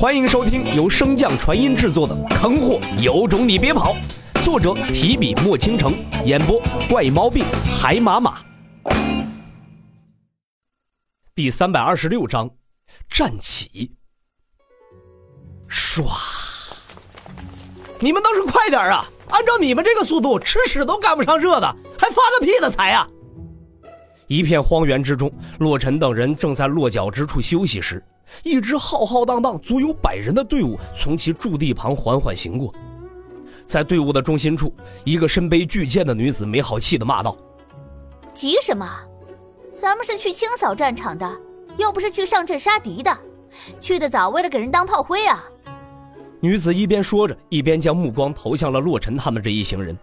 欢迎收听由升降传音制作的《坑货有种你别跑》，作者提笔墨倾城，演播怪猫病海马马。第三百二十六章，站起。唰！你们倒是快点啊！按照你们这个速度，吃屎都赶不上热的，还发个屁的财啊！一片荒原之中，洛尘等人正在落脚之处休息时。一支浩浩荡荡、足有百人的队伍从其驻地旁缓缓行过，在队伍的中心处，一个身背巨剑的女子没好气地骂道：“急什么？咱们是去清扫战场的，又不是去上阵杀敌的。去的早，为了给人当炮灰啊！”女子一边说着，一边将目光投向了洛尘他们这一行人。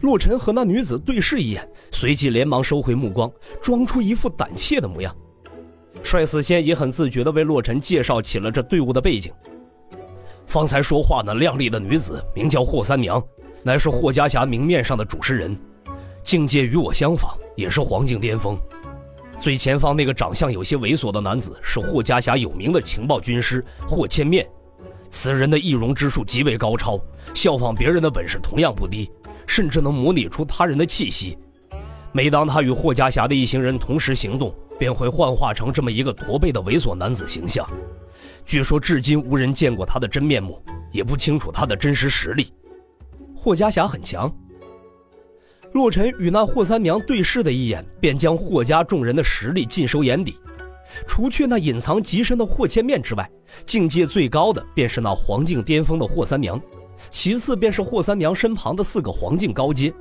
洛尘和那女子对视一眼，随即连忙收回目光，装出一副胆怯的模样。帅死仙也很自觉地为洛尘介绍起了这队伍的背景。方才说话那靓丽的女子名叫霍三娘，乃是霍家峡明面上的主持人，境界与我相仿，也是黄境巅峰。最前方那个长相有些猥琐的男子是霍家峡有名的情报军师霍千面，此人的易容之术极为高超，效仿别人的本事同样不低，甚至能模拟出他人的气息。每当他与霍家侠的一行人同时行动，便会幻化成这么一个驼背的猥琐男子形象。据说至今无人见过他的真面目，也不清楚他的真实实力。霍家侠很强。洛尘与那霍三娘对视的一眼，便将霍家众人的实力尽收眼底。除去那隐藏极深的霍千面之外，境界最高的便是那黄境巅峰的霍三娘，其次便是霍三娘身旁的四个黄境高阶。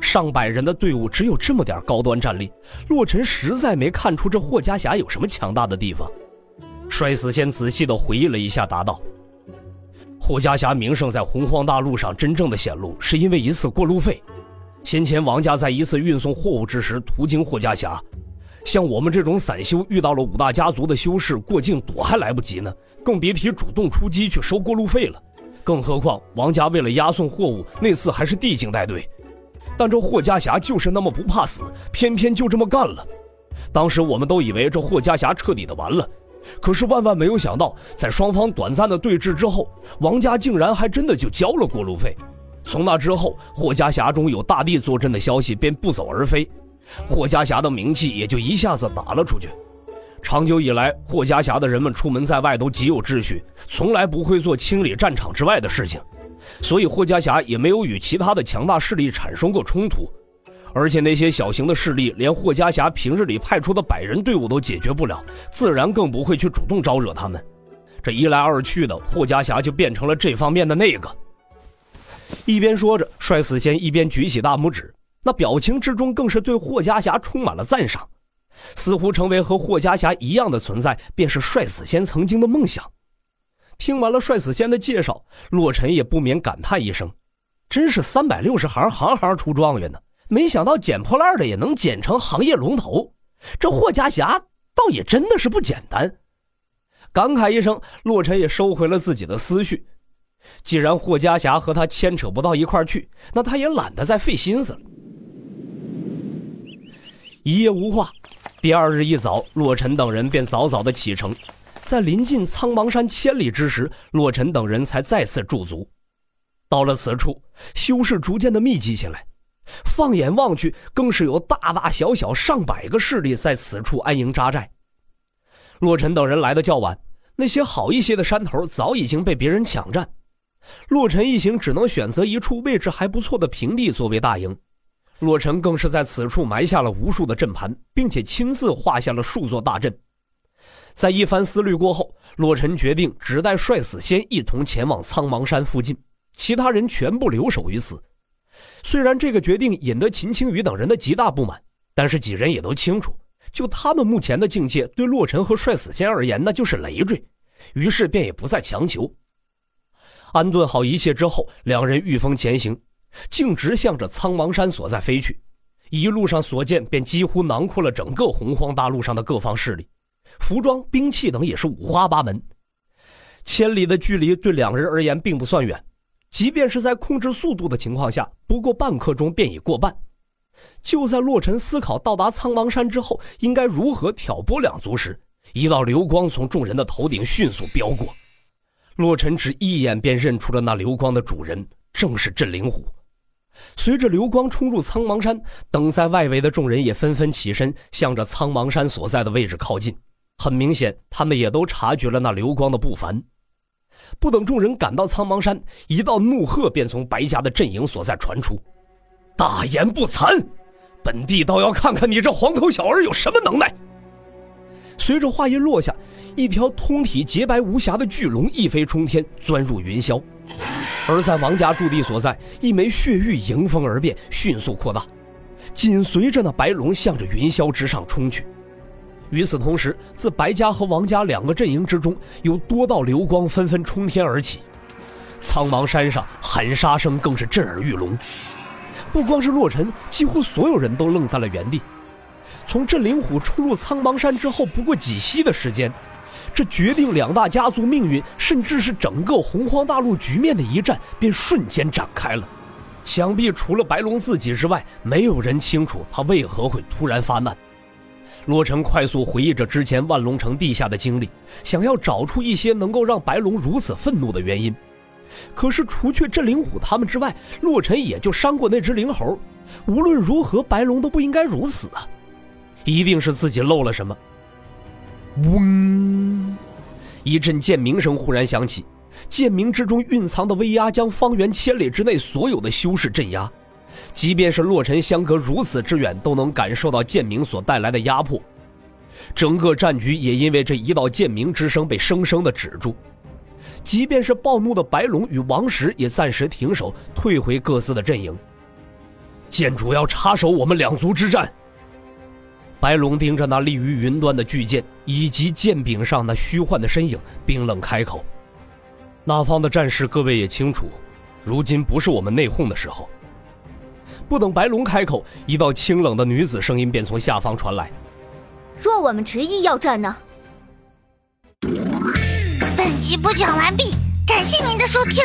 上百人的队伍只有这么点高端战力，洛尘实在没看出这霍家峡有什么强大的地方。摔死仙仔细地回忆了一下，答道：“霍家峡名声在洪荒大陆上真正的显露，是因为一次过路费。先前王家在一次运送货物之时途经霍家峡，像我们这种散修遇到了五大家族的修士过境躲还来不及呢，更别提主动出击去收过路费了。更何况王家为了押送货物，那次还是地境带队。”但这霍家侠就是那么不怕死，偏偏就这么干了。当时我们都以为这霍家侠彻底的完了，可是万万没有想到，在双方短暂的对峙之后，王家竟然还真的就交了过路费。从那之后，霍家侠中有大帝坐镇的消息便不走而飞，霍家侠的名气也就一下子打了出去。长久以来，霍家峡的人们出门在外都极有秩序，从来不会做清理战场之外的事情。所以霍家峡也没有与其他的强大势力产生过冲突，而且那些小型的势力连霍家峡平日里派出的百人队伍都解决不了，自然更不会去主动招惹他们。这一来二去的，霍家峡就变成了这方面的那个。一边说着，帅死仙一边举起大拇指，那表情之中更是对霍家峡充满了赞赏，似乎成为和霍家侠一样的存在，便是帅死仙曾经的梦想。听完了帅死仙的介绍，洛尘也不免感叹一声：“真是三百六十行，行行出状元呢！没想到捡破烂的也能捡成行业龙头，这霍家侠倒也真的是不简单。”感慨一声，洛尘也收回了自己的思绪。既然霍家侠和他牵扯不到一块去，那他也懒得再费心思了。一夜无话，第二日一早，洛尘等人便早早的启程。在临近苍茫山千里之时，洛尘等人才再次驻足。到了此处，修士逐渐的密集起来，放眼望去，更是有大大小小上百个势力在此处安营扎寨。洛尘等人来的较晚，那些好一些的山头早已经被别人抢占，洛尘一行只能选择一处位置还不错的平地作为大营。洛尘更是在此处埋下了无数的阵盘，并且亲自画下了数座大阵。在一番思虑过后，洛尘决定只带帅死仙一同前往苍茫山附近，其他人全部留守于此。虽然这个决定引得秦青雨等人的极大不满，但是几人也都清楚，就他们目前的境界，对洛尘和帅死仙而言那就是累赘，于是便也不再强求。安顿好一切之后，两人御风前行，径直向着苍茫山所在飞去。一路上所见，便几乎囊括了整个洪荒大陆上的各方势力。服装、兵器等也是五花八门，千里的距离对两人而言并不算远，即便是在控制速度的情况下，不过半刻钟便已过半。就在洛尘思考到达苍茫山之后应该如何挑拨两族时，一道流光从众人的头顶迅速飙过，洛尘只一眼便认出了那流光的主人，正是镇灵虎。随着流光冲入苍茫山，等在外围的众人也纷纷起身，向着苍茫山所在的位置靠近。很明显，他们也都察觉了那流光的不凡。不等众人赶到苍茫山，一道怒喝便从白家的阵营所在传出：“大言不惭！本帝倒要看看你这黄口小儿有什么能耐！”随着话音落下，一条通体洁白无瑕的巨龙一飞冲天，钻入云霄。而在王家驻地所在，一枚血玉迎风而变，迅速扩大，紧随着那白龙向着云霄之上冲去。与此同时，自白家和王家两个阵营之中，有多道流光纷纷冲天而起，苍茫山上喊杀声更是震耳欲聋。不光是洛尘，几乎所有人都愣在了原地。从镇灵虎出入苍茫山之后，不过几息的时间。这决定两大家族命运，甚至是整个洪荒大陆局面的一战，便瞬间展开了。想必除了白龙自己之外，没有人清楚他为何会突然发难。洛尘快速回忆着之前万龙城地下的经历，想要找出一些能够让白龙如此愤怒的原因。可是除却镇灵虎他们之外，洛尘也就伤过那只灵猴。无论如何，白龙都不应该如此啊！一定是自己漏了什么。嗡！一阵剑鸣声忽然响起，剑鸣之中蕴藏的威压将方圆千里之内所有的修士镇压。即便是洛尘相隔如此之远，都能感受到剑鸣所带来的压迫。整个战局也因为这一道剑鸣之声被生生的止住。即便是暴怒的白龙与王石也暂时停手，退回各自的阵营。剑主要插手我们两族之战。白龙盯着那立于云端的巨剑，以及剑柄上那虚幻的身影，冰冷开口：“那方的战士，各位也清楚，如今不是我们内讧的时候。”不等白龙开口，一道清冷的女子声音便从下方传来：“若我们执意要战呢？”本集播讲完毕，感谢您的收听。